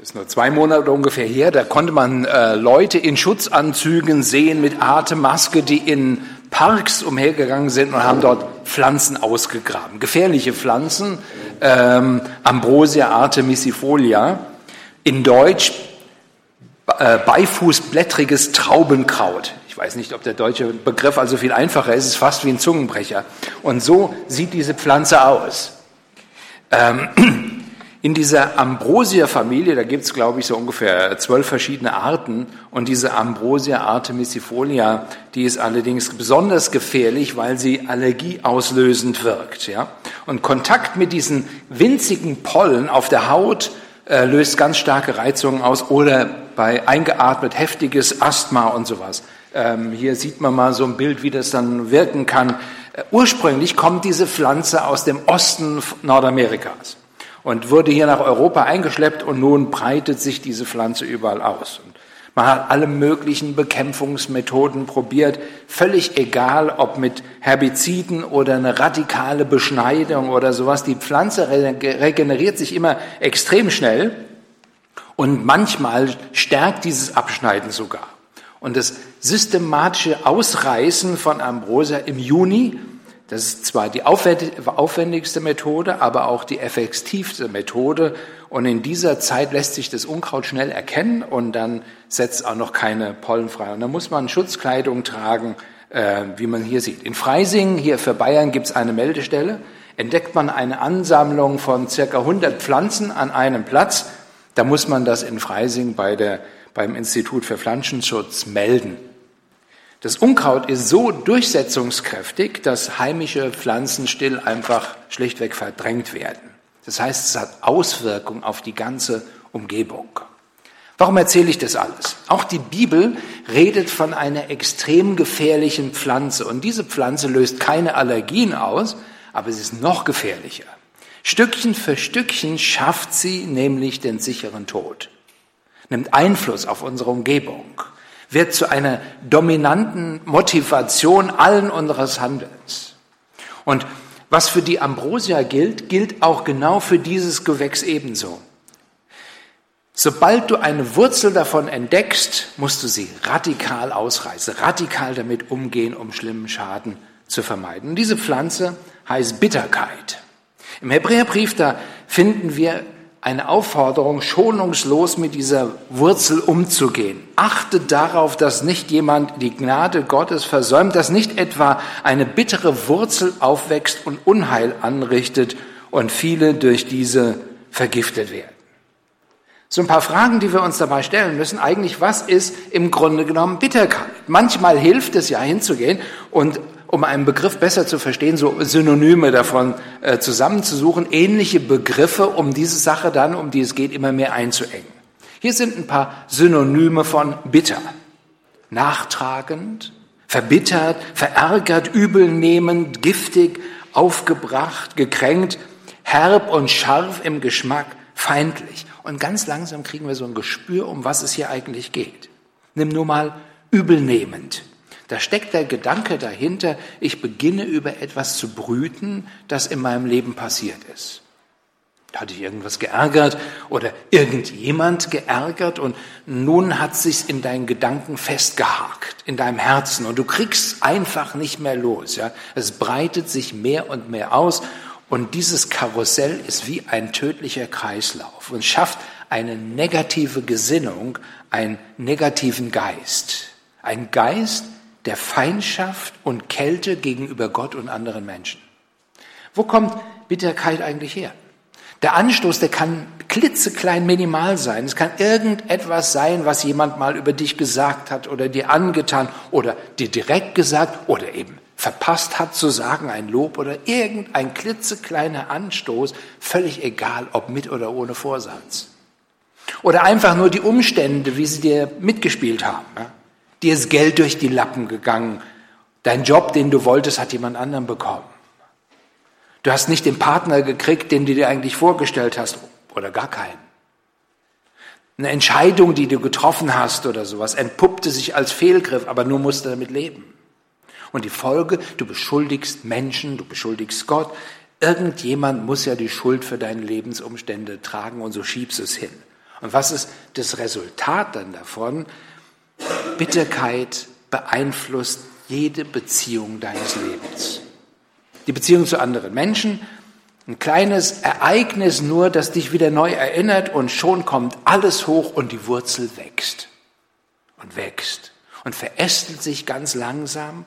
ist nur zwei Monate ungefähr her, da konnte man äh, Leute in Schutzanzügen sehen mit Atemmaske, die in Parks umhergegangen sind und haben dort Pflanzen ausgegraben. Gefährliche Pflanzen, ähm, Ambrosia artemisifolia, in Deutsch äh, beifußblättriges Traubenkraut. Ich weiß nicht, ob der deutsche Begriff also viel einfacher ist, es ist fast wie ein Zungenbrecher. Und so sieht diese Pflanze aus. Ähm, in dieser Ambrosia-Familie, da gibt es, glaube ich, so ungefähr zwölf verschiedene Arten. Und diese Ambrosia artemisifolia, die ist allerdings besonders gefährlich, weil sie allergieauslösend wirkt. Ja? Und Kontakt mit diesen winzigen Pollen auf der Haut äh, löst ganz starke Reizungen aus oder bei eingeatmet heftiges Asthma und sowas. Ähm, hier sieht man mal so ein Bild, wie das dann wirken kann. Äh, ursprünglich kommt diese Pflanze aus dem Osten Nordamerikas und wurde hier nach Europa eingeschleppt und nun breitet sich diese Pflanze überall aus. Und man hat alle möglichen Bekämpfungsmethoden probiert, völlig egal, ob mit Herbiziden oder eine radikale Beschneidung oder sowas. Die Pflanze regeneriert sich immer extrem schnell und manchmal stärkt dieses Abschneiden sogar. Und das systematische Ausreißen von Ambrosia im Juni das ist zwar die aufwendigste Methode, aber auch die effektivste Methode. Und in dieser Zeit lässt sich das Unkraut schnell erkennen und dann setzt auch noch keine Pollen frei. Und dann muss man Schutzkleidung tragen, äh, wie man hier sieht. In Freising, hier für Bayern, gibt es eine Meldestelle. Entdeckt man eine Ansammlung von circa 100 Pflanzen an einem Platz, da muss man das in Freising bei der, beim Institut für Pflanzenschutz melden. Das Unkraut ist so durchsetzungskräftig, dass heimische Pflanzen still einfach schlichtweg verdrängt werden. Das heißt, es hat Auswirkungen auf die ganze Umgebung. Warum erzähle ich das alles? Auch die Bibel redet von einer extrem gefährlichen Pflanze. Und diese Pflanze löst keine Allergien aus, aber sie ist noch gefährlicher. Stückchen für Stückchen schafft sie nämlich den sicheren Tod, nimmt Einfluss auf unsere Umgebung, wird zu einer dominanten Motivation allen unseres Handelns. Und was für die Ambrosia gilt, gilt auch genau für dieses Gewächs ebenso. Sobald du eine Wurzel davon entdeckst, musst du sie radikal ausreißen, radikal damit umgehen, um schlimmen Schaden zu vermeiden. Und diese Pflanze heißt Bitterkeit. Im Hebräerbrief, da finden wir eine Aufforderung, schonungslos mit dieser Wurzel umzugehen. Achte darauf, dass nicht jemand die Gnade Gottes versäumt, dass nicht etwa eine bittere Wurzel aufwächst und Unheil anrichtet und viele durch diese vergiftet werden. So ein paar Fragen, die wir uns dabei stellen müssen. Eigentlich, was ist im Grunde genommen Bitterkeit? Manchmal hilft es ja hinzugehen und um einen Begriff besser zu verstehen, so Synonyme davon äh, zusammenzusuchen, ähnliche Begriffe, um diese Sache dann, um die es geht, immer mehr einzuengen. Hier sind ein paar Synonyme von bitter. Nachtragend, verbittert, verärgert, übelnehmend, giftig, aufgebracht, gekränkt, herb und scharf im Geschmack, feindlich. Und ganz langsam kriegen wir so ein Gespür, um was es hier eigentlich geht. Nimm nur mal übelnehmend. Da steckt der Gedanke dahinter, ich beginne über etwas zu brüten, das in meinem Leben passiert ist. Da hatte ich irgendwas geärgert oder irgendjemand geärgert und nun hat sich's in deinen Gedanken festgehakt, in deinem Herzen und du kriegst einfach nicht mehr los. Ja? Es breitet sich mehr und mehr aus und dieses Karussell ist wie ein tödlicher Kreislauf und schafft eine negative Gesinnung, einen negativen Geist. Ein Geist, der Feindschaft und Kälte gegenüber Gott und anderen Menschen. Wo kommt Bitterkeit eigentlich her? Der Anstoß, der kann klitzeklein minimal sein. Es kann irgendetwas sein, was jemand mal über dich gesagt hat oder dir angetan oder dir direkt gesagt oder eben verpasst hat zu sagen, ein Lob oder irgendein klitzekleiner Anstoß, völlig egal, ob mit oder ohne Vorsatz. Oder einfach nur die Umstände, wie sie dir mitgespielt haben. Dir ist Geld durch die Lappen gegangen. Dein Job, den du wolltest, hat jemand anderen bekommen. Du hast nicht den Partner gekriegt, den du dir eigentlich vorgestellt hast, oder gar keinen. Eine Entscheidung, die du getroffen hast oder sowas, entpuppte sich als Fehlgriff, aber nur musst du damit leben. Und die Folge, du beschuldigst Menschen, du beschuldigst Gott. Irgendjemand muss ja die Schuld für deine Lebensumstände tragen und so schiebst es hin. Und was ist das Resultat dann davon? Bitterkeit beeinflusst jede Beziehung deines Lebens. Die Beziehung zu anderen Menschen, ein kleines Ereignis nur, das dich wieder neu erinnert und schon kommt alles hoch und die Wurzel wächst und wächst und verästelt sich ganz langsam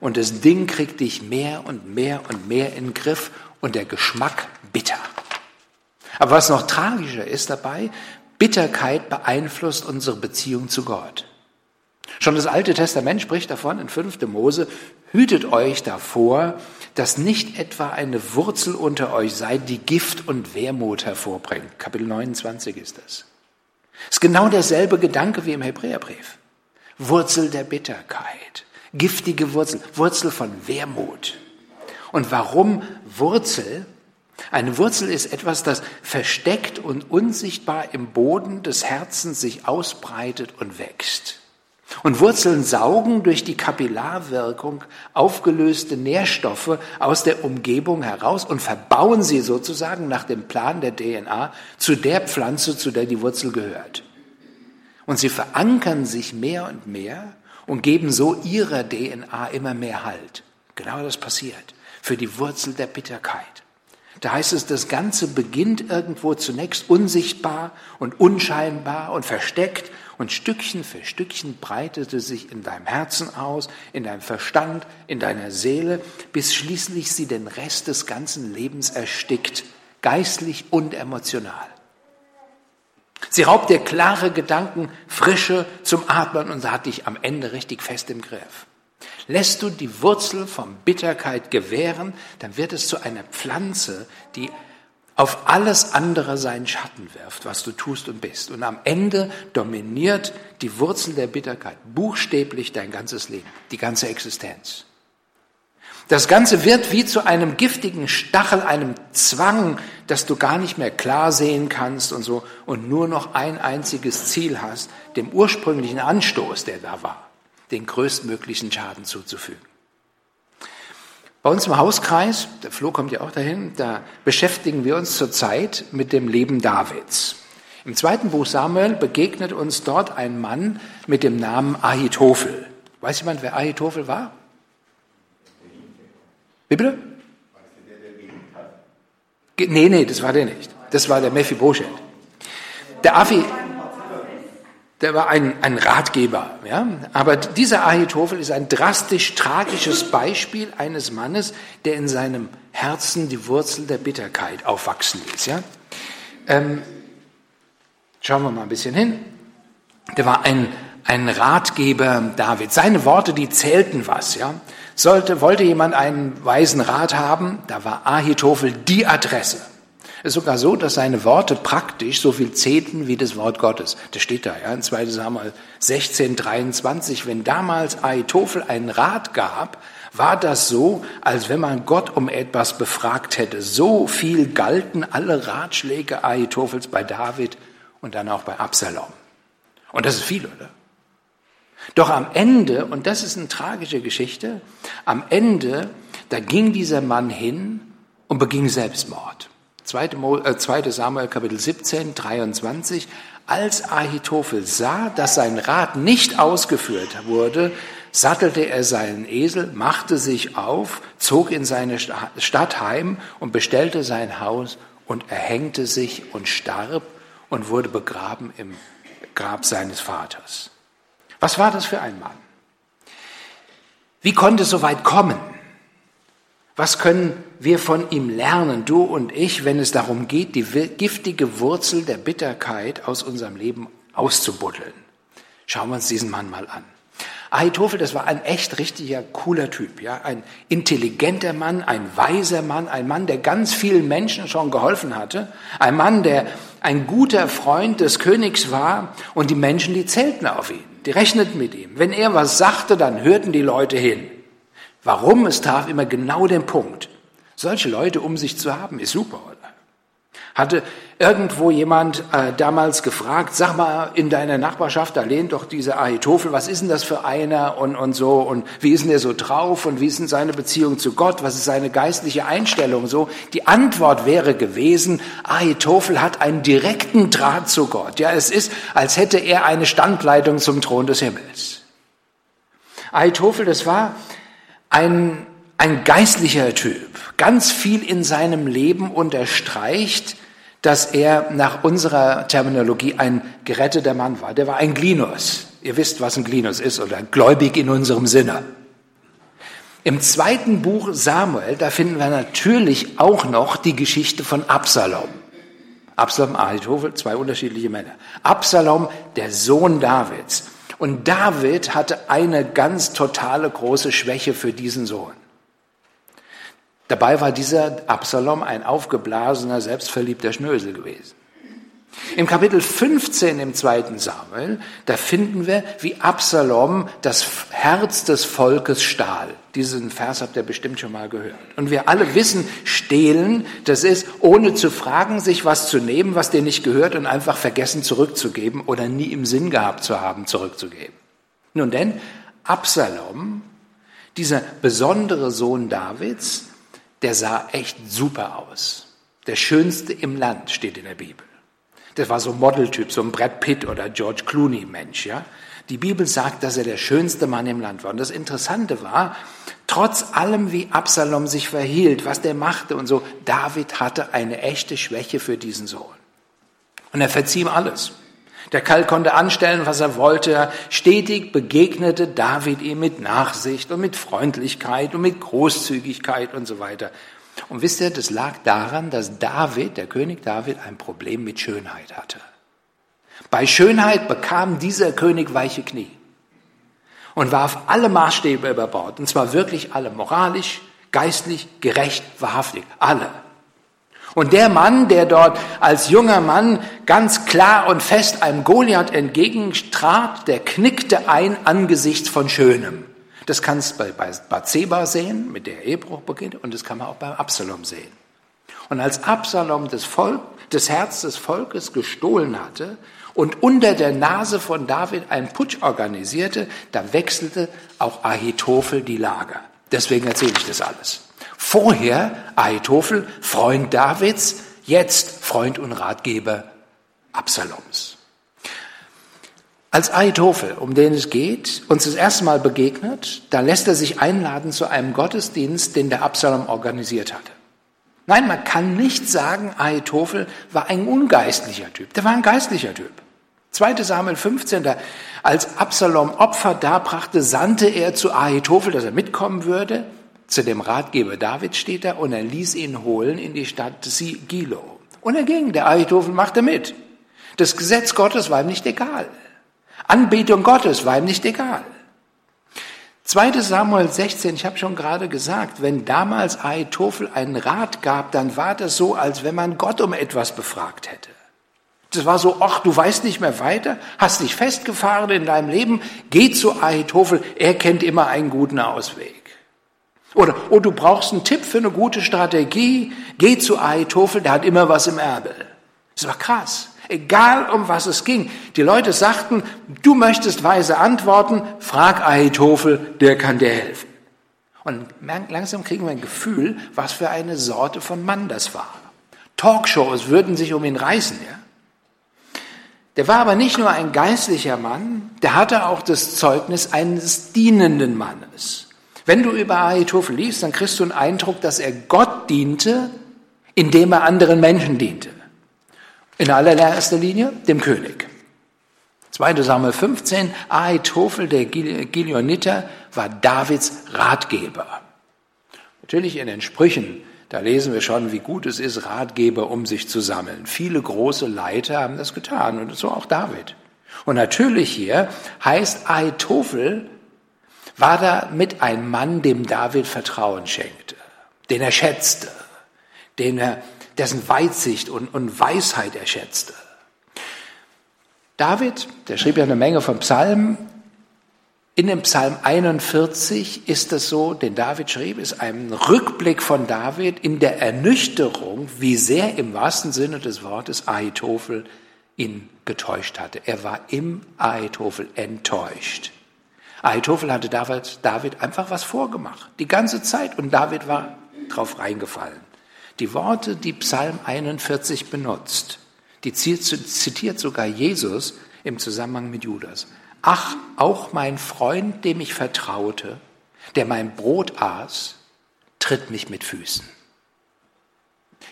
und das Ding kriegt dich mehr und mehr und mehr in den Griff und der Geschmack bitter. Aber was noch tragischer ist dabei, Bitterkeit beeinflusst unsere Beziehung zu Gott. Schon das Alte Testament spricht davon in 5. Mose, hütet euch davor, dass nicht etwa eine Wurzel unter euch sei, die Gift und Wermut hervorbringt. Kapitel 29 ist das. Ist genau derselbe Gedanke wie im Hebräerbrief. Wurzel der Bitterkeit, giftige Wurzel, Wurzel von Wermut. Und warum Wurzel? Eine Wurzel ist etwas, das versteckt und unsichtbar im Boden des Herzens sich ausbreitet und wächst. Und Wurzeln saugen durch die Kapillarwirkung aufgelöste Nährstoffe aus der Umgebung heraus und verbauen sie sozusagen nach dem Plan der DNA zu der Pflanze, zu der die Wurzel gehört. Und sie verankern sich mehr und mehr und geben so ihrer DNA immer mehr Halt. Genau das passiert für die Wurzel der Bitterkeit. Da heißt es, das Ganze beginnt irgendwo zunächst unsichtbar und unscheinbar und versteckt und Stückchen für Stückchen breitete sich in deinem Herzen aus, in deinem Verstand, in deiner Seele, bis schließlich sie den Rest des ganzen Lebens erstickt, geistlich und emotional. Sie raubt dir klare Gedanken, frische zum Atmen und hat dich am Ende richtig fest im Griff. Lässt du die Wurzel von Bitterkeit gewähren, dann wird es zu einer Pflanze, die auf alles andere seinen Schatten wirft, was du tust und bist. Und am Ende dominiert die Wurzel der Bitterkeit buchstäblich dein ganzes Leben, die ganze Existenz. Das Ganze wird wie zu einem giftigen Stachel, einem Zwang, dass du gar nicht mehr klar sehen kannst und so und nur noch ein einziges Ziel hast, dem ursprünglichen Anstoß, der da war, den größtmöglichen Schaden zuzufügen. Bei uns im Hauskreis, der Flo kommt ja auch dahin, da beschäftigen wir uns zurzeit mit dem Leben Davids. Im zweiten Buch Samuel begegnet uns dort ein Mann mit dem Namen Ahitophel. Weiß jemand, wer Ahitophel war? Wie bitte? Nee, nee, das war der nicht. Das war der Mephibosheth. Der Afi, der war ein, ein Ratgeber. Ja? Aber dieser Ahitophel ist ein drastisch tragisches Beispiel eines Mannes, der in seinem Herzen die Wurzel der Bitterkeit aufwachsen ließ. Ja? Ähm, schauen wir mal ein bisschen hin. Der war ein, ein Ratgeber David. Seine Worte, die zählten was. Ja? Sollte, wollte jemand einen weisen Rat haben, da war Ahitophel die Adresse. Es ist sogar so, dass seine Worte praktisch so viel zählten wie das Wort Gottes. Das steht da, ja, in 2. Samuel 16, 23. Wenn damals Ahitophel einen Rat gab, war das so, als wenn man Gott um etwas befragt hätte. So viel galten alle Ratschläge Ahitophels bei David und dann auch bei Absalom. Und das ist viel, oder? Doch am Ende, und das ist eine tragische Geschichte, am Ende, da ging dieser Mann hin und beging Selbstmord. 2. Äh, Samuel Kapitel 17, 23. Als Ahitophel sah, dass sein Rat nicht ausgeführt wurde, sattelte er seinen Esel, machte sich auf, zog in seine Stadt heim und bestellte sein Haus und erhängte sich und starb und wurde begraben im Grab seines Vaters. Was war das für ein Mann? Wie konnte es so weit kommen? Was können wir von ihm lernen, du und ich, wenn es darum geht, die giftige Wurzel der Bitterkeit aus unserem Leben auszubuddeln? Schauen wir uns diesen Mann mal an. Ahitophel, das war ein echt richtiger cooler Typ, ja, ein intelligenter Mann, ein weiser Mann, ein Mann, der ganz vielen Menschen schon geholfen hatte, ein Mann, der ein guter Freund des Königs war und die Menschen, die zählten auf ihn, die rechneten mit ihm. Wenn er was sagte, dann hörten die Leute hin. Warum? Es traf immer genau den Punkt. Solche Leute um sich zu haben, ist super, oder? Hatte irgendwo jemand äh, damals gefragt, sag mal, in deiner Nachbarschaft, da lehnt doch dieser Ahitophel, was ist denn das für einer und, und so und wie ist denn der so drauf und wie ist denn seine Beziehung zu Gott, was ist seine geistliche Einstellung so? Die Antwort wäre gewesen, Ahitophel hat einen direkten Draht zu Gott. Ja, es ist, als hätte er eine Standleitung zum Thron des Himmels. Ahitophel, das war ein, ein geistlicher Typ, ganz viel in seinem Leben unterstreicht, dass er nach unserer Terminologie ein geretteter Mann war. Der war ein Glinos. Ihr wisst, was ein Glinos ist oder gläubig in unserem Sinne. Im zweiten Buch Samuel, da finden wir natürlich auch noch die Geschichte von Absalom. Absalom, Ahitophel, zwei unterschiedliche Männer. Absalom, der Sohn Davids. Und David hatte eine ganz totale große Schwäche für diesen Sohn. Dabei war dieser Absalom ein aufgeblasener, selbstverliebter Schnösel gewesen. Im Kapitel 15 im zweiten Samuel, da finden wir, wie Absalom das Herz des Volkes stahl. Diesen Vers habt ihr bestimmt schon mal gehört. Und wir alle wissen, stehlen, das ist, ohne zu fragen, sich was zu nehmen, was dir nicht gehört und einfach vergessen zurückzugeben oder nie im Sinn gehabt zu haben, zurückzugeben. Nun denn, Absalom, dieser besondere Sohn Davids, der sah echt super aus. Der schönste im Land steht in der Bibel. Das war so ein Modeltyp, so ein Brad Pitt oder George Clooney Mensch, ja. Die Bibel sagt, dass er der schönste Mann im Land war. Und das Interessante war, trotz allem, wie Absalom sich verhielt, was der machte und so, David hatte eine echte Schwäche für diesen Sohn. Und er verzieh ihm alles. Der Kerl konnte anstellen, was er wollte. Stetig begegnete David ihm mit Nachsicht und mit Freundlichkeit und mit Großzügigkeit und so weiter. Und wisst ihr, das lag daran, dass David, der König David, ein Problem mit Schönheit hatte. Bei Schönheit bekam dieser König weiche Knie und warf alle Maßstäbe über Bord. Und zwar wirklich alle, moralisch, geistlich, gerecht, wahrhaftig, alle. Und der Mann, der dort als junger Mann ganz klar und fest einem Goliath entgegentrat, der knickte ein angesichts von Schönem. Das kannst du bei Bathseba sehen, mit der Ehebruch beginnt, und das kann man auch beim Absalom sehen. Und als Absalom das, Volk, das Herz des Volkes gestohlen hatte und unter der Nase von David einen Putsch organisierte, da wechselte auch Ahitophel die Lager. Deswegen erzähle ich das alles. Vorher Ahitophel, Freund Davids, jetzt Freund und Ratgeber Absaloms. Als Ahitophel, um den es geht, uns das erste Mal begegnet, da lässt er sich einladen zu einem Gottesdienst, den der Absalom organisiert hatte. Nein, man kann nicht sagen, Ahitophel war ein ungeistlicher Typ. Der war ein geistlicher Typ. 2. Samuel 15, da, als Absalom Opfer darbrachte, sandte er zu Ahitophel, dass er mitkommen würde. Zu dem Ratgeber David steht er und er ließ ihn holen in die Stadt Gilo. Und er ging, der Ahitophel machte mit. Das Gesetz Gottes war ihm nicht egal. Anbetung Gottes war ihm nicht egal. 2. Samuel 16, ich habe schon gerade gesagt, wenn damals Ahitophel einen Rat gab, dann war das so, als wenn man Gott um etwas befragt hätte. Das war so, ach, du weißt nicht mehr weiter, hast dich festgefahren in deinem Leben, geh zu Ahitophel, er kennt immer einen guten Ausweg. Oder, oh, du brauchst einen Tipp für eine gute Strategie, geh zu Ahitophel, der hat immer was im Erbel. Das war krass. Egal um was es ging. Die Leute sagten, du möchtest weise Antworten, frag Ahitophel, der kann dir helfen. Und langsam kriegen wir ein Gefühl, was für eine Sorte von Mann das war. Talkshows würden sich um ihn reißen, ja. Der war aber nicht nur ein geistlicher Mann, der hatte auch das Zeugnis eines dienenden Mannes. Wenn du über Ahitophel liest, dann kriegst du einen Eindruck, dass er Gott diente, indem er anderen Menschen diente. In allererster Linie dem König. 2. Samuel 15, Ahitophel, der Gileoniter, war Davids Ratgeber. Natürlich in den Sprüchen, da lesen wir schon, wie gut es ist, Ratgeber um sich zu sammeln. Viele große Leiter haben das getan und so auch David. Und natürlich hier heißt Ahitophel, war da mit ein Mann, dem David Vertrauen schenkte, den er schätzte, den er, dessen Weitsicht und, und Weisheit er schätzte. David, der schrieb ja eine Menge von Psalmen, In dem Psalm 41 ist es so, den David schrieb, ist ein Rückblick von David in der Ernüchterung, wie sehr im wahrsten Sinne des Wortes Ahitophel ihn getäuscht hatte. Er war im Ahitophel enttäuscht. Ahitophel hatte David, David einfach was vorgemacht, die ganze Zeit, und David war drauf reingefallen. Die Worte, die Psalm 41 benutzt, die zitiert sogar Jesus im Zusammenhang mit Judas. Ach, auch mein Freund, dem ich vertraute, der mein Brot aß, tritt mich mit Füßen.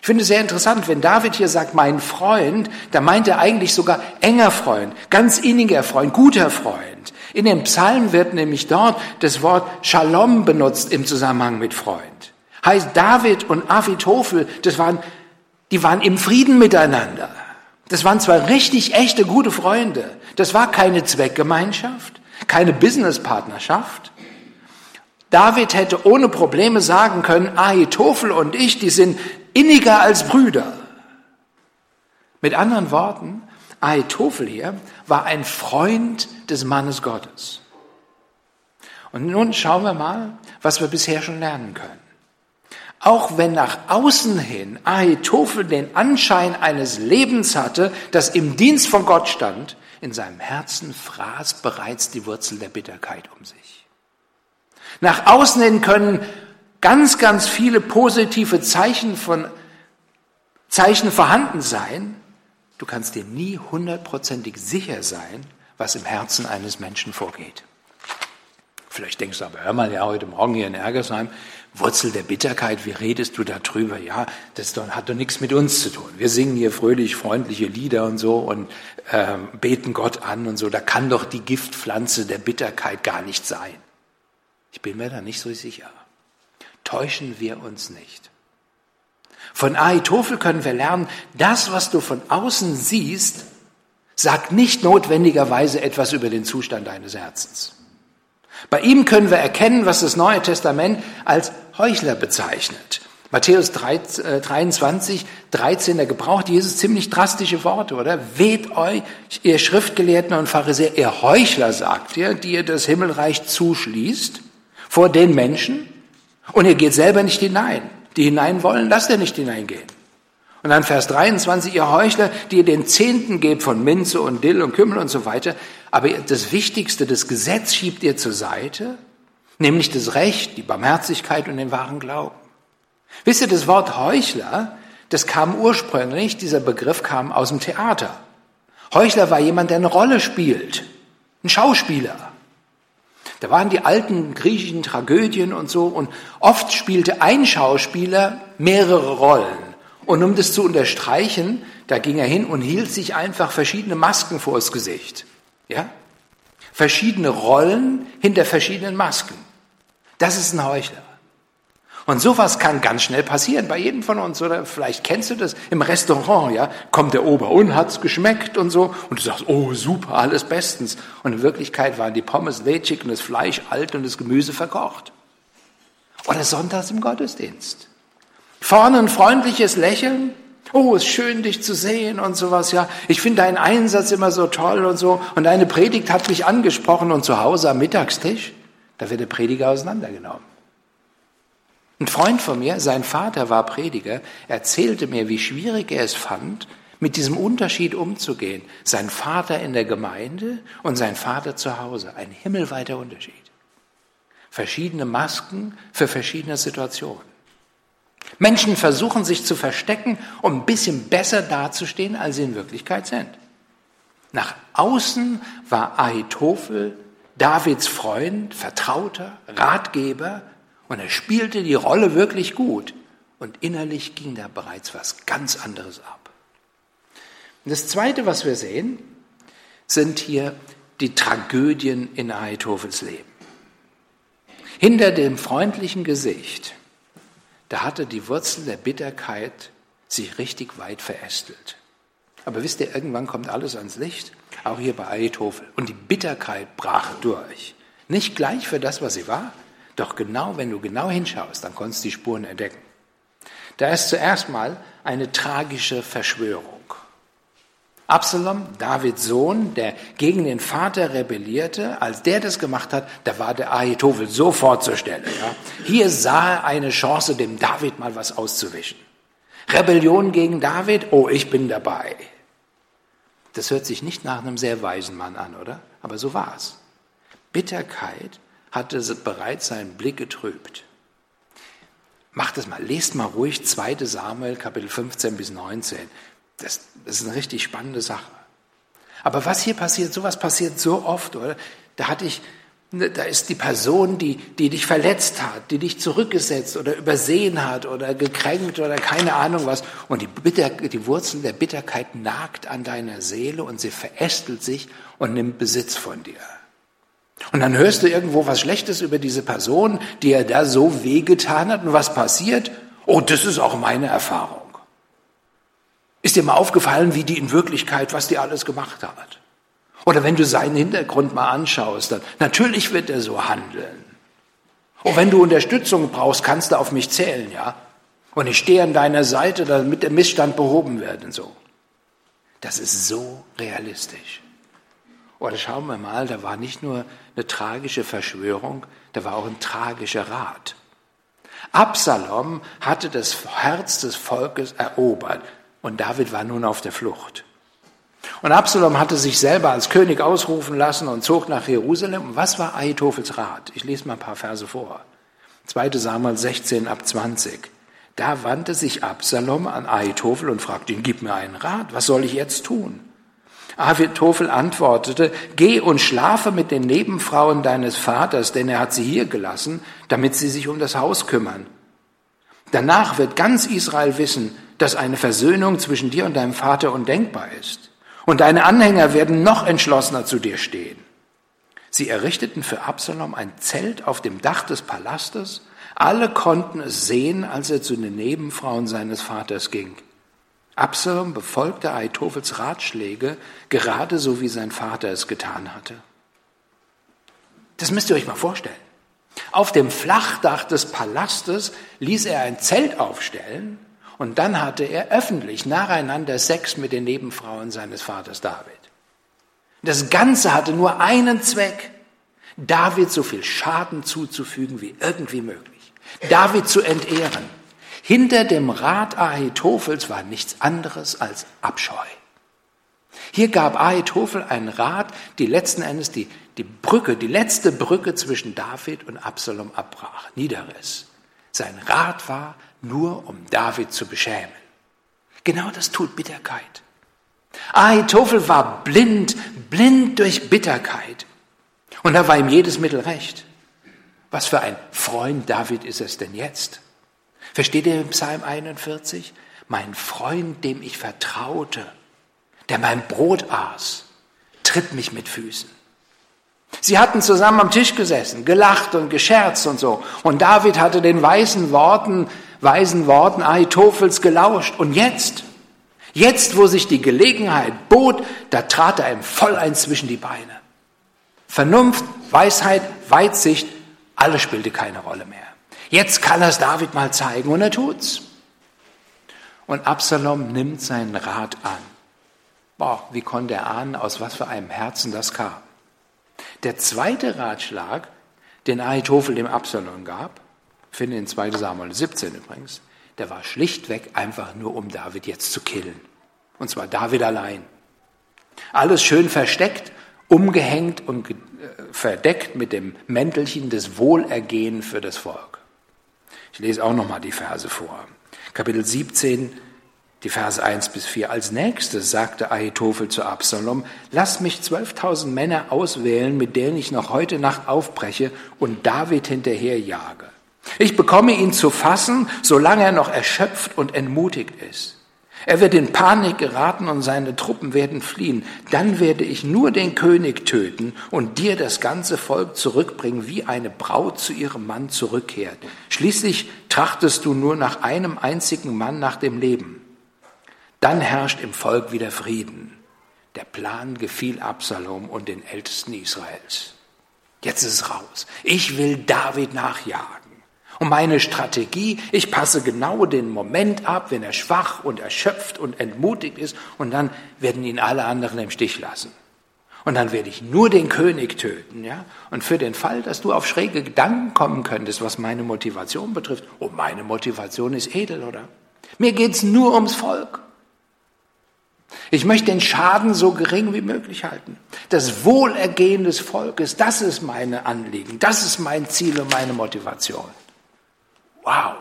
Ich finde es sehr interessant, wenn David hier sagt, mein Freund, da meint er eigentlich sogar enger Freund, ganz inniger Freund, guter Freund. In dem Psalm wird nämlich dort das Wort Shalom benutzt im Zusammenhang mit Freund. Heißt David und Avitophel, das waren, die waren im Frieden miteinander. Das waren zwar richtig echte gute Freunde. Das war keine Zweckgemeinschaft, keine Businesspartnerschaft. David hätte ohne Probleme sagen können, Ahitophel und ich, die sind inniger als Brüder. Mit anderen Worten, Ahitophel hier war ein Freund des Mannes Gottes. Und nun schauen wir mal, was wir bisher schon lernen können. Auch wenn nach außen hin Ahitophel den Anschein eines Lebens hatte, das im Dienst von Gott stand, in seinem Herzen fraß bereits die Wurzel der Bitterkeit um sich. Nach außen hin können ganz, ganz viele positive Zeichen von Zeichen vorhanden sein. Du kannst dir nie hundertprozentig sicher sein, was im Herzen eines Menschen vorgeht. Vielleicht denkst du aber, hör mal, ja, heute Morgen hier in Ergersheim, Wurzel der Bitterkeit, wie redest du darüber? Ja, das hat doch nichts mit uns zu tun. Wir singen hier fröhlich freundliche Lieder und so und äh, beten Gott an und so. Da kann doch die Giftpflanze der Bitterkeit gar nicht sein. Ich bin mir da nicht so sicher. Täuschen wir uns nicht. Von Ahitophel können wir lernen, das, was du von außen siehst, sagt nicht notwendigerweise etwas über den Zustand deines Herzens. Bei ihm können wir erkennen, was das Neue Testament als Heuchler bezeichnet. Matthäus 23, 13, da gebraucht Jesus ziemlich drastische Worte, oder? Weht euch, ihr Schriftgelehrten und Pharisäer, ihr Heuchler, sagt ihr, die ihr das Himmelreich zuschließt vor den Menschen und ihr geht selber nicht hinein. Die hinein wollen, lasst ihr nicht hineingehen. Und dann Vers 23, ihr Heuchler, die ihr den Zehnten gebt von Minze und Dill und Kümmel und so weiter, aber das Wichtigste, das Gesetz schiebt ihr zur Seite, nämlich das Recht, die Barmherzigkeit und den wahren Glauben. Wisst ihr, das Wort Heuchler, das kam ursprünglich, dieser Begriff kam aus dem Theater. Heuchler war jemand, der eine Rolle spielt, ein Schauspieler. Da waren die alten griechischen Tragödien und so und oft spielte ein Schauspieler mehrere Rollen. Und um das zu unterstreichen, da ging er hin und hielt sich einfach verschiedene Masken vor das Gesicht. Ja? Verschiedene Rollen hinter verschiedenen Masken. Das ist ein Heuchler. Und sowas kann ganz schnell passieren bei jedem von uns, oder vielleicht kennst du das im Restaurant, ja, kommt der Ober und hat's geschmeckt und so, und du sagst, oh super, alles bestens. Und in Wirklichkeit waren die Pommes lätschig und das Fleisch alt und das Gemüse verkocht. Oder sonntags im Gottesdienst. Vorne ein freundliches Lächeln, Oh, ist schön, dich zu sehen und sowas, ja. Ich finde deinen Einsatz immer so toll und so. Und deine Predigt hat mich angesprochen und zu Hause am Mittagstisch, da wird der Prediger auseinandergenommen. Ein Freund von mir, sein Vater war Prediger, erzählte mir, wie schwierig er es fand, mit diesem Unterschied umzugehen. Sein Vater in der Gemeinde und sein Vater zu Hause. Ein himmelweiter Unterschied. Verschiedene Masken für verschiedene Situationen. Menschen versuchen sich zu verstecken, um ein bisschen besser dazustehen, als sie in Wirklichkeit sind. Nach außen war Ahitophel Davids Freund, Vertrauter, Ratgeber und er spielte die Rolle wirklich gut. Und innerlich ging da bereits was ganz anderes ab. Und das Zweite, was wir sehen, sind hier die Tragödien in Ahitophels Leben. Hinter dem freundlichen Gesicht da hatte die Wurzel der Bitterkeit sich richtig weit verästelt. Aber wisst ihr, irgendwann kommt alles ans Licht, auch hier bei Ahitophel. Und die Bitterkeit brach durch. Nicht gleich für das, was sie war, doch genau, wenn du genau hinschaust, dann konntest du die Spuren entdecken. Da ist zuerst mal eine tragische Verschwörung. Absalom, Davids Sohn, der gegen den Vater rebellierte, als der das gemacht hat, da war der Ahitophel sofort zur Stelle. Ja. Hier sah er eine Chance, dem David mal was auszuwischen. Rebellion gegen David, oh, ich bin dabei. Das hört sich nicht nach einem sehr weisen Mann an, oder? Aber so war es. Bitterkeit hatte bereits seinen Blick getrübt. Macht es mal, lest mal ruhig 2. Samuel, Kapitel 15 bis 19. Das, das ist eine richtig spannende Sache. Aber was hier passiert, sowas passiert so oft, oder? Da hatte ich, ne, da ist die Person, die, die dich verletzt hat, die dich zurückgesetzt oder übersehen hat oder gekränkt oder keine Ahnung was. Und die, Bitter, die Wurzel der Bitterkeit nagt an deiner Seele und sie verästelt sich und nimmt Besitz von dir. Und dann hörst du irgendwo was Schlechtes über diese Person, die er da so wehgetan hat. Und was passiert? Oh, das ist auch meine Erfahrung. Ist dir mal aufgefallen, wie die in Wirklichkeit, was die alles gemacht hat? Oder wenn du seinen Hintergrund mal anschaust, dann natürlich wird er so handeln. Und wenn du Unterstützung brauchst, kannst du auf mich zählen, ja? Und ich stehe an deiner Seite, damit der Missstand behoben wird und so. Das ist so realistisch. Oder schauen wir mal, da war nicht nur eine tragische Verschwörung, da war auch ein tragischer Rat. Absalom hatte das Herz des Volkes erobert und David war nun auf der Flucht. Und Absalom hatte sich selber als König ausrufen lassen und zog nach Jerusalem. Und was war Ahitophels Rat? Ich lese mal ein paar Verse vor. 2. Samuel 16 ab 20. Da wandte sich Absalom an Ahitophel und fragte ihn, gib mir einen Rat, was soll ich jetzt tun? Ahitophel antwortete, geh und schlafe mit den Nebenfrauen deines Vaters, denn er hat sie hier gelassen, damit sie sich um das Haus kümmern. Danach wird ganz Israel wissen, dass eine Versöhnung zwischen dir und deinem Vater undenkbar ist. Und deine Anhänger werden noch entschlossener zu dir stehen. Sie errichteten für Absalom ein Zelt auf dem Dach des Palastes. Alle konnten es sehen, als er zu den Nebenfrauen seines Vaters ging. Absalom befolgte Ahitophels Ratschläge gerade so, wie sein Vater es getan hatte. Das müsst ihr euch mal vorstellen. Auf dem Flachdach des Palastes ließ er ein Zelt aufstellen und dann hatte er öffentlich nacheinander Sex mit den Nebenfrauen seines Vaters David. Das Ganze hatte nur einen Zweck, David so viel Schaden zuzufügen wie irgendwie möglich, David zu entehren. Hinter dem Rat Ahitophels war nichts anderes als Abscheu. Hier gab Ahitophel einen Rat, die letzten Endes die, die Brücke, die letzte Brücke zwischen David und Absalom abbrach, niederriss. Sein Rat war, nur um David zu beschämen. Genau das tut Bitterkeit. Ahitophel war blind, blind durch Bitterkeit. Und da war ihm jedes Mittel recht. Was für ein Freund David ist es denn jetzt? Versteht ihr im Psalm 41? Mein Freund, dem ich vertraute, der mein Brot aß, tritt mich mit Füßen. Sie hatten zusammen am Tisch gesessen, gelacht und gescherzt und so. Und David hatte den weißen Worten, weisen Worten Ahitophels gelauscht. Und jetzt, jetzt, wo sich die Gelegenheit bot, da trat er ihm voll ein zwischen die Beine. Vernunft, Weisheit, Weitsicht, alles spielte keine Rolle mehr. Jetzt kann er es David mal zeigen und er tut's. Und Absalom nimmt seinen Rat an. Boah, wie konnte er ahnen, aus was für einem Herzen das kam? Der zweite Ratschlag, den Ahitophel dem Absalom gab, finde in 2 Samuel 17 übrigens, der war schlichtweg einfach nur, um David jetzt zu killen. Und zwar David allein. Alles schön versteckt, umgehängt und äh, verdeckt mit dem Mäntelchen des Wohlergehen für das Volk. Ich lese auch nochmal die Verse vor. Kapitel 17, die Verse 1 bis 4. Als nächstes sagte Ahitophel zu Absalom, lass mich 12.000 Männer auswählen, mit denen ich noch heute Nacht aufbreche und David hinterherjage. Ich bekomme ihn zu fassen, solange er noch erschöpft und entmutigt ist. Er wird in Panik geraten und seine Truppen werden fliehen. Dann werde ich nur den König töten und dir das ganze Volk zurückbringen, wie eine Braut zu ihrem Mann zurückkehrt. Schließlich trachtest du nur nach einem einzigen Mann nach dem Leben. Dann herrscht im Volk wieder Frieden. Der Plan gefiel Absalom und den Ältesten Israels. Jetzt ist es raus. Ich will David nachjagen. Und meine Strategie, ich passe genau den Moment ab, wenn er schwach und erschöpft und entmutigt ist, und dann werden ihn alle anderen im Stich lassen. Und dann werde ich nur den König töten, ja? Und für den Fall, dass du auf schräge Gedanken kommen könntest, was meine Motivation betrifft, oh, meine Motivation ist edel, oder? Mir geht's nur ums Volk. Ich möchte den Schaden so gering wie möglich halten. Das Wohlergehen des Volkes, das ist meine Anliegen, das ist mein Ziel und meine Motivation. Wow!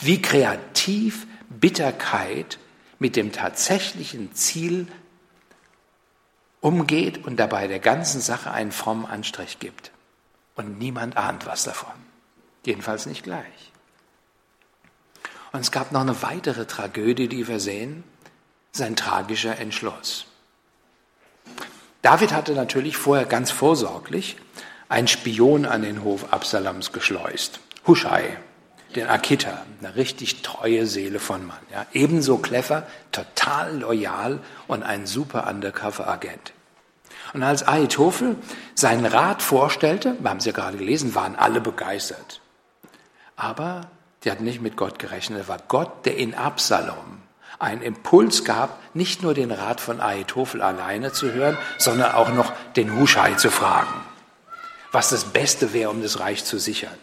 Wie kreativ Bitterkeit mit dem tatsächlichen Ziel umgeht und dabei der ganzen Sache einen frommen Anstrich gibt. Und niemand ahnt was davon. Jedenfalls nicht gleich. Und es gab noch eine weitere Tragödie, die wir sehen, sein tragischer Entschluss. David hatte natürlich vorher ganz vorsorglich einen Spion an den Hof Absaloms geschleust. Huschai, den Akita, eine richtig treue Seele von Mann. Ja, ebenso clever, total loyal und ein super Undercover-Agent. Und als Ahitophel seinen Rat vorstellte, wir haben es ja gerade gelesen, waren alle begeistert. Aber die hatten nicht mit Gott gerechnet. Es war Gott, der in Absalom einen Impuls gab, nicht nur den Rat von Ahitophel alleine zu hören, sondern auch noch den Huschai zu fragen, was das Beste wäre, um das Reich zu sichern.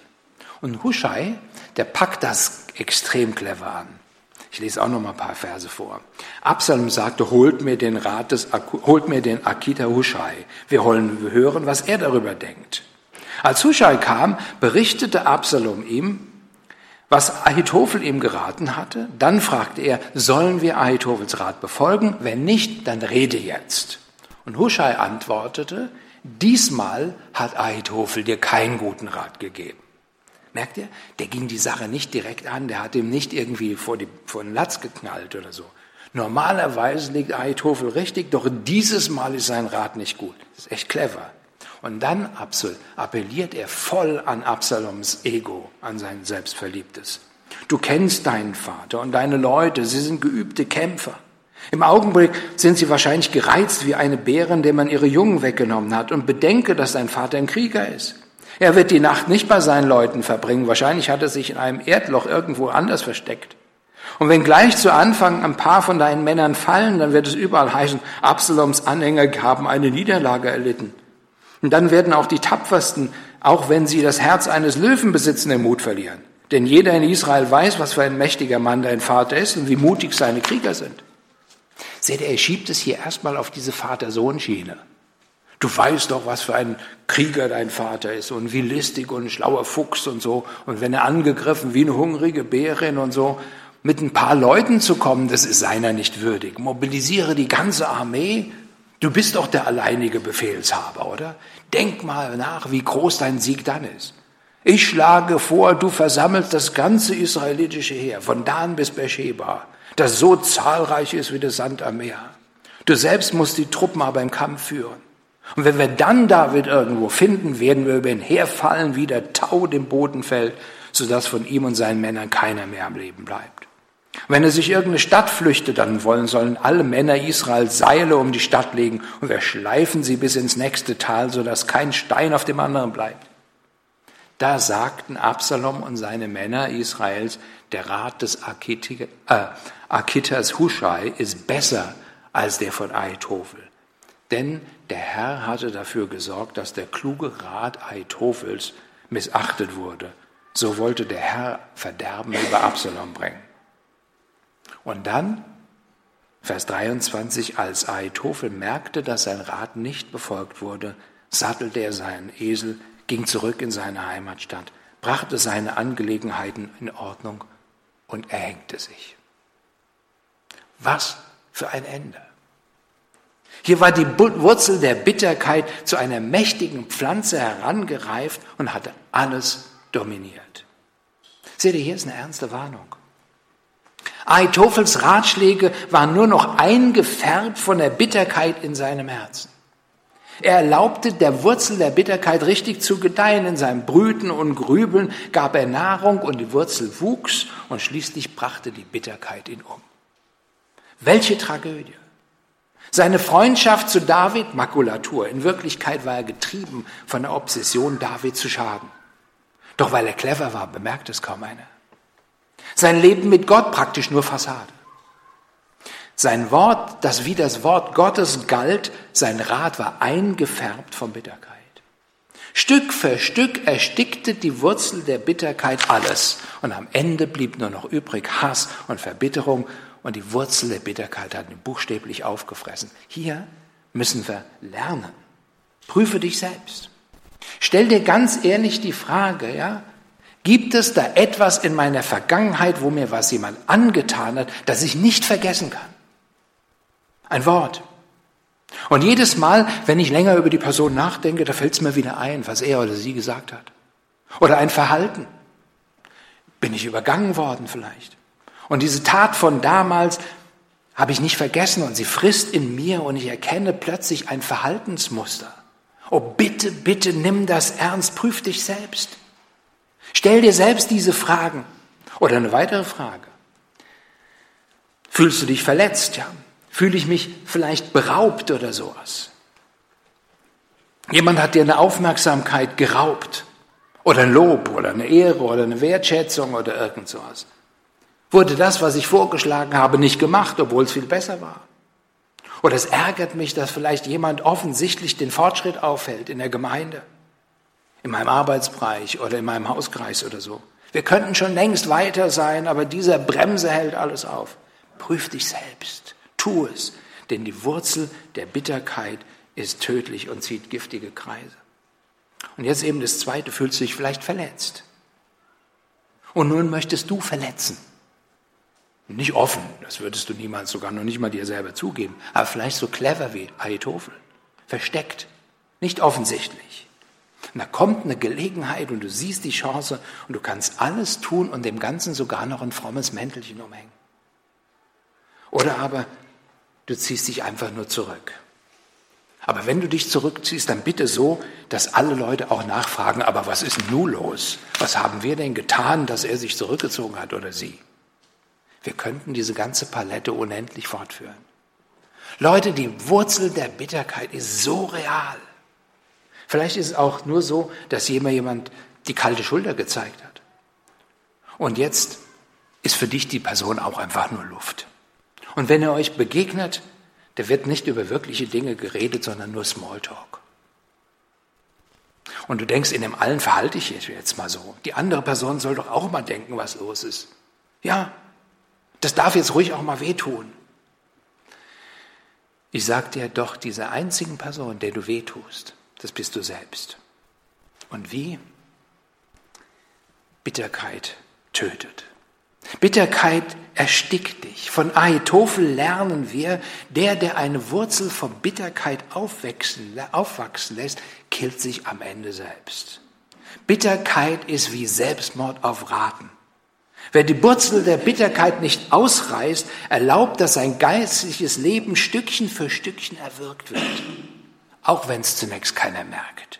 Und Huschai, der packt das extrem clever an. Ich lese auch noch mal ein paar Verse vor. Absalom sagte, holt mir den Rat des, holt mir den Akita Huschai. Wir wollen hören, was er darüber denkt. Als Huschai kam, berichtete Absalom ihm, was Ahitophel ihm geraten hatte. Dann fragte er, sollen wir Ahitophels Rat befolgen? Wenn nicht, dann rede jetzt. Und Huschai antwortete, diesmal hat Ahitophel dir keinen guten Rat gegeben. Merkt ihr? Der ging die Sache nicht direkt an, der hat ihm nicht irgendwie vor, die, vor den Latz geknallt oder so. Normalerweise liegt Ahitophel richtig, doch dieses Mal ist sein Rat nicht gut. Das ist echt clever. Und dann appelliert er voll an Absaloms Ego, an sein Selbstverliebtes. Du kennst deinen Vater und deine Leute, sie sind geübte Kämpfer. Im Augenblick sind sie wahrscheinlich gereizt wie eine Bärin, der man ihre Jungen weggenommen hat. Und bedenke, dass dein Vater ein Krieger ist. Er wird die Nacht nicht bei seinen Leuten verbringen. Wahrscheinlich hat er sich in einem Erdloch irgendwo anders versteckt. Und wenn gleich zu Anfang ein paar von deinen Männern fallen, dann wird es überall heißen, Absaloms Anhänger haben eine Niederlage erlitten. Und dann werden auch die Tapfersten, auch wenn sie das Herz eines Löwen besitzen, den Mut verlieren. Denn jeder in Israel weiß, was für ein mächtiger Mann dein Vater ist und wie mutig seine Krieger sind. Seht ihr, er schiebt es hier erstmal auf diese Vater-Sohn-Schiene. Du weißt doch, was für ein Krieger dein Vater ist und wie listig und ein schlauer Fuchs und so. Und wenn er angegriffen wie eine hungrige Bärin und so, mit ein paar Leuten zu kommen, das ist seiner nicht würdig. Mobilisiere die ganze Armee. Du bist doch der alleinige Befehlshaber, oder? Denk mal nach, wie groß dein Sieg dann ist. Ich schlage vor, du versammelst das ganze israelitische Heer, von Dan bis Beersheba, das so zahlreich ist wie der Sand am Meer. Du selbst musst die Truppen aber im Kampf führen. Und wenn wir dann David irgendwo finden, werden wir über ihn herfallen, wie der Tau dem Boden fällt, sodass von ihm und seinen Männern keiner mehr am Leben bleibt. Wenn er sich irgendeine Stadt flüchtet, dann wollen, sollen alle Männer Israel Seile um die Stadt legen und wir schleifen sie bis ins nächste Tal, sodass kein Stein auf dem anderen bleibt. Da sagten Absalom und seine Männer Israels, der Rat des Akitas äh, Huschai ist besser als der von Aitophel. Denn der Herr hatte dafür gesorgt, dass der kluge Rat Aitophels missachtet wurde. So wollte der Herr Verderben über Absalom bringen. Und dann, Vers 23, als Aitophel merkte, dass sein Rat nicht befolgt wurde, sattelte er seinen Esel, ging zurück in seine Heimatstadt, brachte seine Angelegenheiten in Ordnung und erhängte sich. Was für ein Ende. Hier war die Wurzel der Bitterkeit zu einer mächtigen Pflanze herangereift und hatte alles dominiert. Seht ihr, hier ist eine ernste Warnung. Aitophels Ratschläge waren nur noch eingefärbt von der Bitterkeit in seinem Herzen. Er erlaubte der Wurzel der Bitterkeit richtig zu gedeihen. In seinem Brüten und Grübeln gab er Nahrung und die Wurzel wuchs und schließlich brachte die Bitterkeit ihn um. Welche Tragödie! Seine Freundschaft zu David, Makulatur. In Wirklichkeit war er getrieben von der Obsession, David zu schaden. Doch weil er clever war, bemerkt es kaum einer. Sein Leben mit Gott praktisch nur Fassade. Sein Wort, das wie das Wort Gottes galt, sein Rat war eingefärbt von Bitterkeit. Stück für Stück erstickte die Wurzel der Bitterkeit alles. Und am Ende blieb nur noch übrig Hass und Verbitterung. Und die Wurzel der Bitterkeit hat ihn buchstäblich aufgefressen. Hier müssen wir lernen. Prüfe dich selbst. Stell dir ganz ehrlich die Frage, ja, gibt es da etwas in meiner Vergangenheit, wo mir was jemand angetan hat, das ich nicht vergessen kann? Ein Wort. Und jedes Mal, wenn ich länger über die Person nachdenke, da fällt es mir wieder ein, was er oder sie gesagt hat. Oder ein Verhalten. Bin ich übergangen worden vielleicht? Und diese Tat von damals habe ich nicht vergessen und sie frisst in mir und ich erkenne plötzlich ein Verhaltensmuster. Oh, bitte, bitte nimm das ernst, prüf dich selbst. Stell dir selbst diese Fragen. Oder eine weitere Frage. Fühlst du dich verletzt? Ja. Fühle ich mich vielleicht beraubt oder sowas? Jemand hat dir eine Aufmerksamkeit geraubt oder ein Lob oder eine Ehre oder eine Wertschätzung oder irgend sowas. Wurde das, was ich vorgeschlagen habe, nicht gemacht, obwohl es viel besser war? Oder es ärgert mich, dass vielleicht jemand offensichtlich den Fortschritt aufhält in der Gemeinde, in meinem Arbeitsbereich oder in meinem Hauskreis oder so. Wir könnten schon längst weiter sein, aber dieser Bremse hält alles auf. Prüf dich selbst. Tu es, denn die Wurzel der Bitterkeit ist tödlich und zieht giftige Kreise. Und jetzt eben das Zweite, fühlst du dich vielleicht verletzt. Und nun möchtest du verletzen. Nicht offen, das würdest du niemals, sogar noch nicht mal dir selber zugeben, aber vielleicht so clever wie Ahitophel. Versteckt, nicht offensichtlich. Und da kommt eine Gelegenheit und du siehst die Chance und du kannst alles tun und dem Ganzen sogar noch ein frommes Mäntelchen umhängen. Oder aber du ziehst dich einfach nur zurück. Aber wenn du dich zurückziehst, dann bitte so, dass alle Leute auch nachfragen, aber was ist nun los? Was haben wir denn getan, dass er sich zurückgezogen hat oder sie? Wir könnten diese ganze Palette unendlich fortführen. Leute, die Wurzel der Bitterkeit ist so real. Vielleicht ist es auch nur so, dass jemand jemand die kalte Schulter gezeigt hat. Und jetzt ist für dich die Person auch einfach nur Luft. Und wenn er euch begegnet, der wird nicht über wirkliche Dinge geredet, sondern nur Smalltalk. Und du denkst, in dem allen verhalte ich jetzt mal so. Die andere Person soll doch auch mal denken, was los ist. Ja, das darf jetzt ruhig auch mal wehtun. Ich sag dir doch, diese einzigen Person, der du wehtust, das bist du selbst. Und wie? Bitterkeit tötet. Bitterkeit erstickt dich. Von Ahitophel lernen wir, der, der eine Wurzel von Bitterkeit aufwachsen, aufwachsen lässt, killt sich am Ende selbst. Bitterkeit ist wie Selbstmord auf Raten. Wer die Wurzel der Bitterkeit nicht ausreißt, erlaubt, dass sein geistliches Leben Stückchen für Stückchen erwirkt wird, auch wenn es zunächst keiner merkt.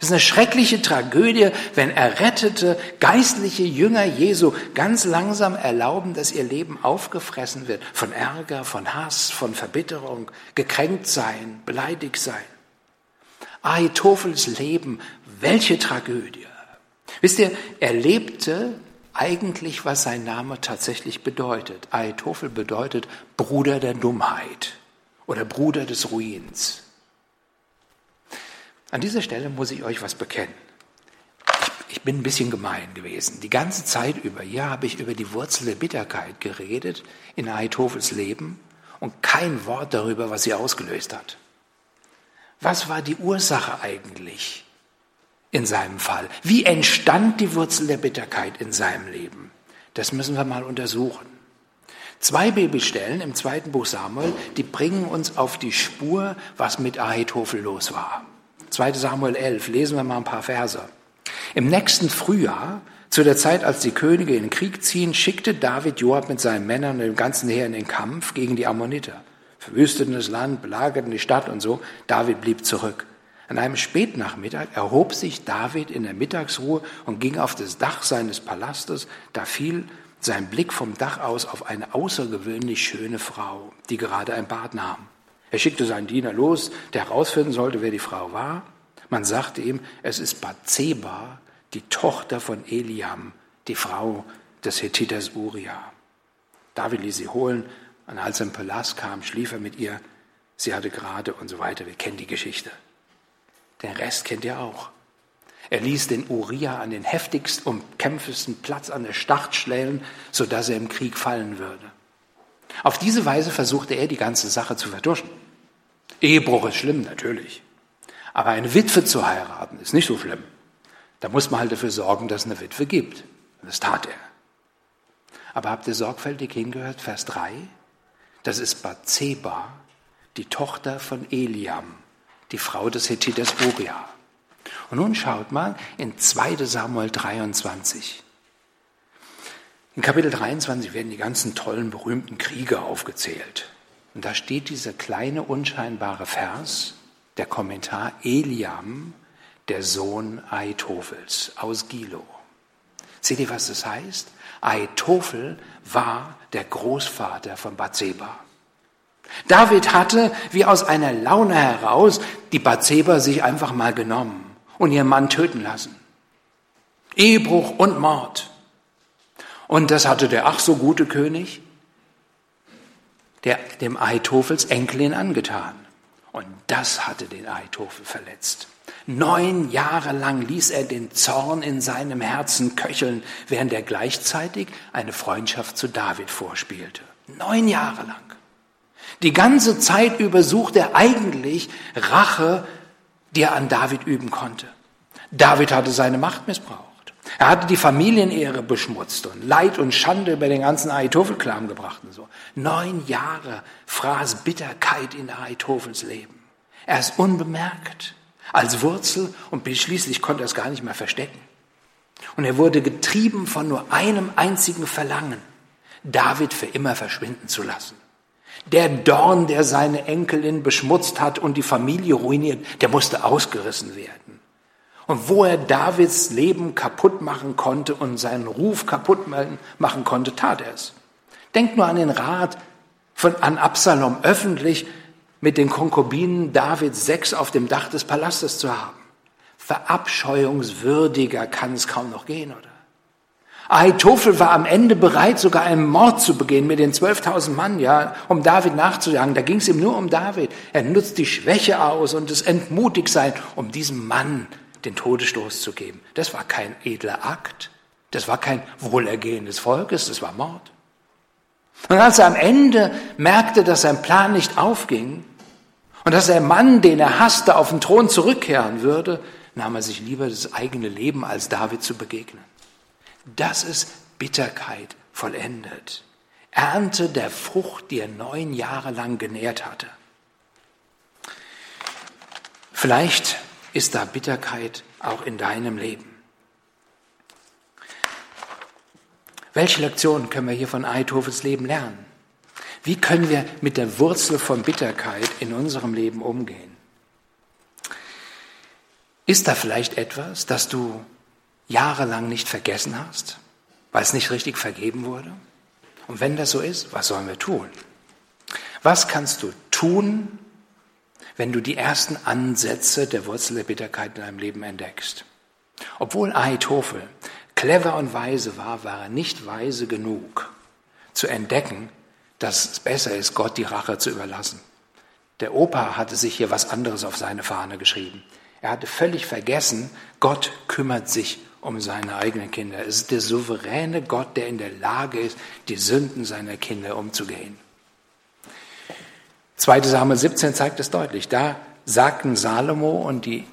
Es ist eine schreckliche Tragödie, wenn errettete geistliche Jünger Jesu ganz langsam erlauben, dass ihr Leben aufgefressen wird von Ärger, von Hass, von Verbitterung, gekränkt sein, beleidigt sein. Ahitophels Leben, welche Tragödie. Wisst ihr, er lebte eigentlich, was sein Name tatsächlich bedeutet. Ahitophel bedeutet Bruder der Dummheit oder Bruder des Ruins. An dieser Stelle muss ich euch was bekennen. Ich, ich bin ein bisschen gemein gewesen. Die ganze Zeit über hier habe ich über die Wurzel der Bitterkeit geredet in Ahitophels Leben und kein Wort darüber, was sie ausgelöst hat. Was war die Ursache eigentlich in seinem Fall? Wie entstand die Wurzel der Bitterkeit in seinem Leben? Das müssen wir mal untersuchen. Zwei Bibelstellen im zweiten Buch Samuel, die bringen uns auf die Spur, was mit Ahitophel los war. 2 Samuel 11, lesen wir mal ein paar Verse. Im nächsten Frühjahr, zu der Zeit, als die Könige in den Krieg ziehen, schickte David Joab mit seinen Männern und dem ganzen Heer in den Kampf gegen die Ammoniter. Verwüsteten das Land, belagerten die Stadt und so. David blieb zurück. An einem Spätnachmittag erhob sich David in der Mittagsruhe und ging auf das Dach seines Palastes. Da fiel sein Blick vom Dach aus auf eine außergewöhnlich schöne Frau, die gerade ein Bad nahm. Er schickte seinen Diener los, der herausfinden sollte, wer die Frau war. Man sagte ihm, es ist Bathseba, die Tochter von Eliam, die Frau des Hethiters Uriah. David ließ sie holen, und als er im Palast kam, schlief er mit ihr. Sie hatte gerade und so weiter. Wir kennen die Geschichte. Den Rest kennt ihr auch. Er ließ den Uriah an den heftigsten und kämpfendsten Platz an der Stadt stellen, sodass er im Krieg fallen würde. Auf diese Weise versuchte er, die ganze Sache zu vertuschen. Ehebruch ist schlimm, natürlich. Aber eine Witwe zu heiraten ist nicht so schlimm. Da muss man halt dafür sorgen, dass es eine Witwe gibt. Und das tat er. Aber habt ihr sorgfältig hingehört, Vers 3? Das ist Bathseba, die Tochter von Eliam, die Frau des Hethiters Uriah. Und nun schaut mal in 2 Samuel 23. In Kapitel 23 werden die ganzen tollen, berühmten Kriege aufgezählt. Und da steht dieser kleine, unscheinbare Vers, der Kommentar Eliam, der Sohn Aitofels aus Gilo. Seht ihr, was das heißt? Aitofel war der Großvater von Bathseba. David hatte, wie aus einer Laune heraus, die Bathseba sich einfach mal genommen und ihren Mann töten lassen. Ehebruch und Mord. Und das hatte der ach so gute König der, dem Aitofels Enkelin angetan. Und das hatte den Aitofel verletzt. Neun Jahre lang ließ er den Zorn in seinem Herzen köcheln, während er gleichzeitig eine Freundschaft zu David vorspielte. Neun Jahre lang. Die ganze Zeit über suchte er eigentlich Rache, die er an David üben konnte. David hatte seine Macht missbraucht. Er hatte die Familienehre beschmutzt und Leid und Schande über den ganzen Aitophel-Clan gebracht und so. Neun Jahre fraß Bitterkeit in Aitophels Leben. Er ist unbemerkt als Wurzel und schließlich konnte er es gar nicht mehr verstecken. Und er wurde getrieben von nur einem einzigen Verlangen, David für immer verschwinden zu lassen. Der Dorn, der seine Enkelin beschmutzt hat und die Familie ruiniert, der musste ausgerissen werden. Und wo er Davids Leben kaputt machen konnte und seinen Ruf kaputt machen konnte, tat er es. Denkt nur an den Rat von, an Absalom, öffentlich mit den Konkubinen Davids sechs auf dem Dach des Palastes zu haben. Verabscheuungswürdiger kann es kaum noch gehen, oder? Ahitophel war am Ende bereit, sogar einen Mord zu begehen mit den 12.000 Mann, ja, um David nachzujagen. Da ging es ihm nur um David. Er nutzt die Schwäche aus und das Entmutigsein, um diesem Mann den Todesstoß zu geben. Das war kein edler Akt. Das war kein Wohlergehen des Volkes, das war Mord. Und als er am Ende merkte, dass sein Plan nicht aufging und dass der Mann, den er hasste, auf den Thron zurückkehren würde, nahm er sich lieber das eigene Leben, als David zu begegnen. Das ist Bitterkeit vollendet. Ernte der Frucht, die er neun Jahre lang genährt hatte. Vielleicht ist da Bitterkeit auch in deinem Leben? Welche Lektionen können wir hier von Eithofels Leben lernen? Wie können wir mit der Wurzel von Bitterkeit in unserem Leben umgehen? Ist da vielleicht etwas, das du jahrelang nicht vergessen hast, weil es nicht richtig vergeben wurde? Und wenn das so ist, was sollen wir tun? Was kannst du tun, wenn du die ersten Ansätze der Wurzel der Bitterkeit in deinem Leben entdeckst. Obwohl Ahitophel clever und weise war, war er nicht weise genug zu entdecken, dass es besser ist, Gott die Rache zu überlassen. Der Opa hatte sich hier was anderes auf seine Fahne geschrieben. Er hatte völlig vergessen, Gott kümmert sich um seine eigenen Kinder. Es ist der souveräne Gott, der in der Lage ist, die Sünden seiner Kinder umzugehen. 2. Samuel 17 zeigt es deutlich. Da sagten Salomo und die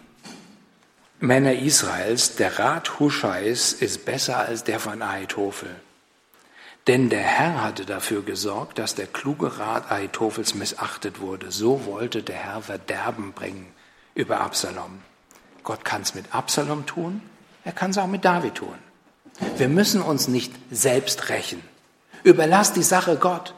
Männer Israels, der Rat Huscheis ist besser als der von Ahitophel. Denn der Herr hatte dafür gesorgt, dass der kluge Rat Ahitophels missachtet wurde. So wollte der Herr Verderben bringen über Absalom. Gott kann es mit Absalom tun, er kann es auch mit David tun. Wir müssen uns nicht selbst rächen. Überlass die Sache Gott.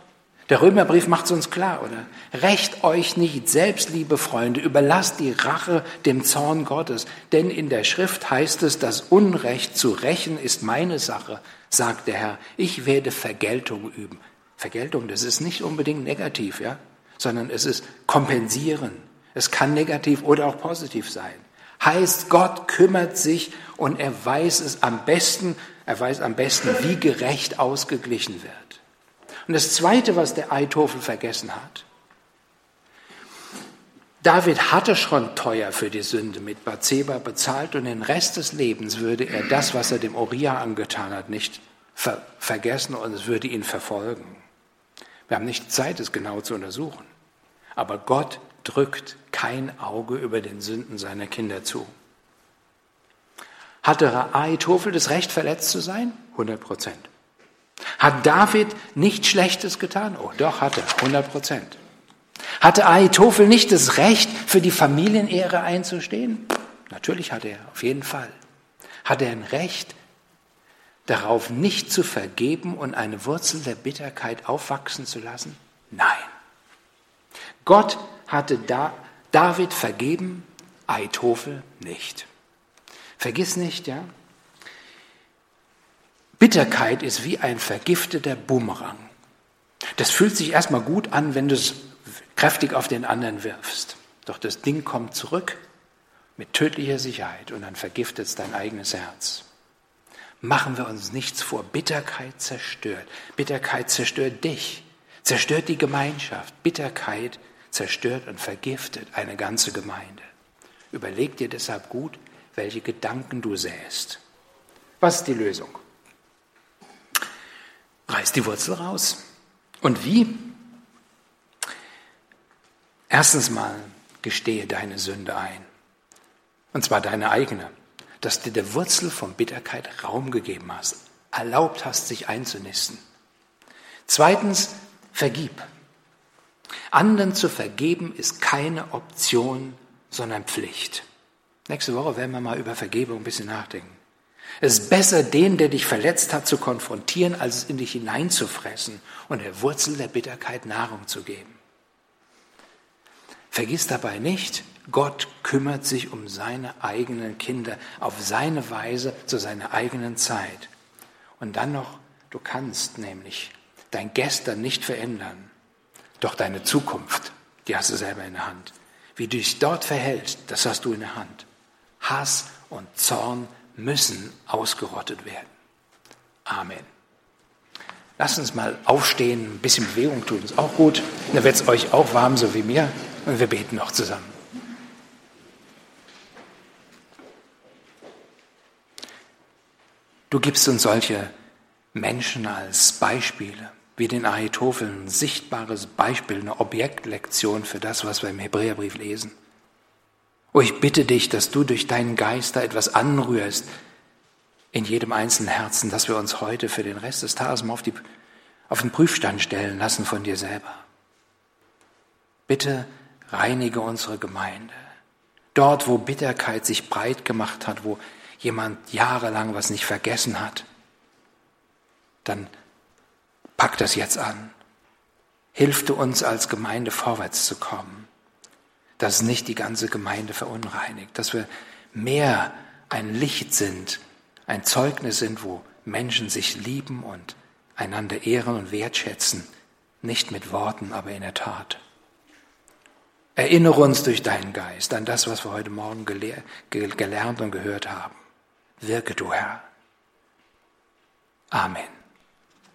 Der Römerbrief macht es uns klar, oder? Recht euch nicht selbst, liebe Freunde, überlasst die Rache dem Zorn Gottes. Denn in der Schrift heißt es, das Unrecht zu rächen ist meine Sache, sagt der Herr. Ich werde Vergeltung üben. Vergeltung, das ist nicht unbedingt negativ, ja? Sondern es ist kompensieren. Es kann negativ oder auch positiv sein. Heißt, Gott kümmert sich und er weiß es am besten, er weiß am besten, wie gerecht ausgeglichen wird. Und das Zweite, was der Eithofel vergessen hat, David hatte schon teuer für die Sünde mit Bathseba bezahlt und den Rest des Lebens würde er das, was er dem Uriah angetan hat, nicht ver vergessen und es würde ihn verfolgen. Wir haben nicht Zeit, es genau zu untersuchen. Aber Gott drückt kein Auge über den Sünden seiner Kinder zu. Hatte Ahitophel das Recht, verletzt zu sein? 100 Prozent. Hat David nichts Schlechtes getan? Oh, doch, hatte, 100 Prozent. Hatte Ahitophel nicht das Recht, für die Familienehre einzustehen? Natürlich hatte er, auf jeden Fall. Hat er ein Recht, darauf nicht zu vergeben und eine Wurzel der Bitterkeit aufwachsen zu lassen? Nein. Gott hatte da David vergeben, Ahitophel nicht. Vergiss nicht, ja? Bitterkeit ist wie ein vergifteter Bumerang. Das fühlt sich erstmal gut an, wenn du es kräftig auf den anderen wirfst. Doch das Ding kommt zurück mit tödlicher Sicherheit und dann vergiftet es dein eigenes Herz. Machen wir uns nichts vor. Bitterkeit zerstört. Bitterkeit zerstört dich, zerstört die Gemeinschaft. Bitterkeit zerstört und vergiftet eine ganze Gemeinde. Überleg dir deshalb gut, welche Gedanken du säst. Was ist die Lösung? Reiß die Wurzel raus. Und wie? Erstens mal gestehe deine Sünde ein. Und zwar deine eigene. Dass du der Wurzel von Bitterkeit Raum gegeben hast, erlaubt hast, sich einzunisten. Zweitens, vergib. Anderen zu vergeben ist keine Option, sondern Pflicht. Nächste Woche werden wir mal über Vergebung ein bisschen nachdenken. Es ist besser, den, der dich verletzt hat, zu konfrontieren, als es in dich hineinzufressen und der Wurzel der Bitterkeit Nahrung zu geben. Vergiss dabei nicht, Gott kümmert sich um seine eigenen Kinder auf seine Weise zu seiner eigenen Zeit. Und dann noch, du kannst nämlich dein Gestern nicht verändern, doch deine Zukunft, die hast du selber in der Hand. Wie du dich dort verhältst, das hast du in der Hand. Hass und Zorn müssen ausgerottet werden. Amen. Lasst uns mal aufstehen, ein bisschen Bewegung tun, ist auch gut. Da wird es euch auch warm, so wie mir. Und wir beten noch zusammen. Du gibst uns solche Menschen als Beispiele, wie den Ahitophel, ein sichtbares Beispiel, eine Objektlektion für das, was wir im Hebräerbrief lesen. Oh, ich bitte dich, dass du durch deinen Geist da etwas anrührst in jedem einzelnen Herzen, dass wir uns heute für den Rest des Tages mal auf, die, auf den Prüfstand stellen lassen von dir selber. Bitte reinige unsere Gemeinde. Dort, wo Bitterkeit sich breit gemacht hat, wo jemand jahrelang was nicht vergessen hat, dann pack das jetzt an. Hilf du uns als Gemeinde vorwärts zu kommen, dass nicht die ganze Gemeinde verunreinigt, dass wir mehr ein Licht sind, ein Zeugnis sind, wo Menschen sich lieben und einander ehren und wertschätzen, nicht mit Worten, aber in der Tat. Erinnere uns durch deinen Geist an das, was wir heute Morgen gelernt und gehört haben. Wirke du, Herr. Amen.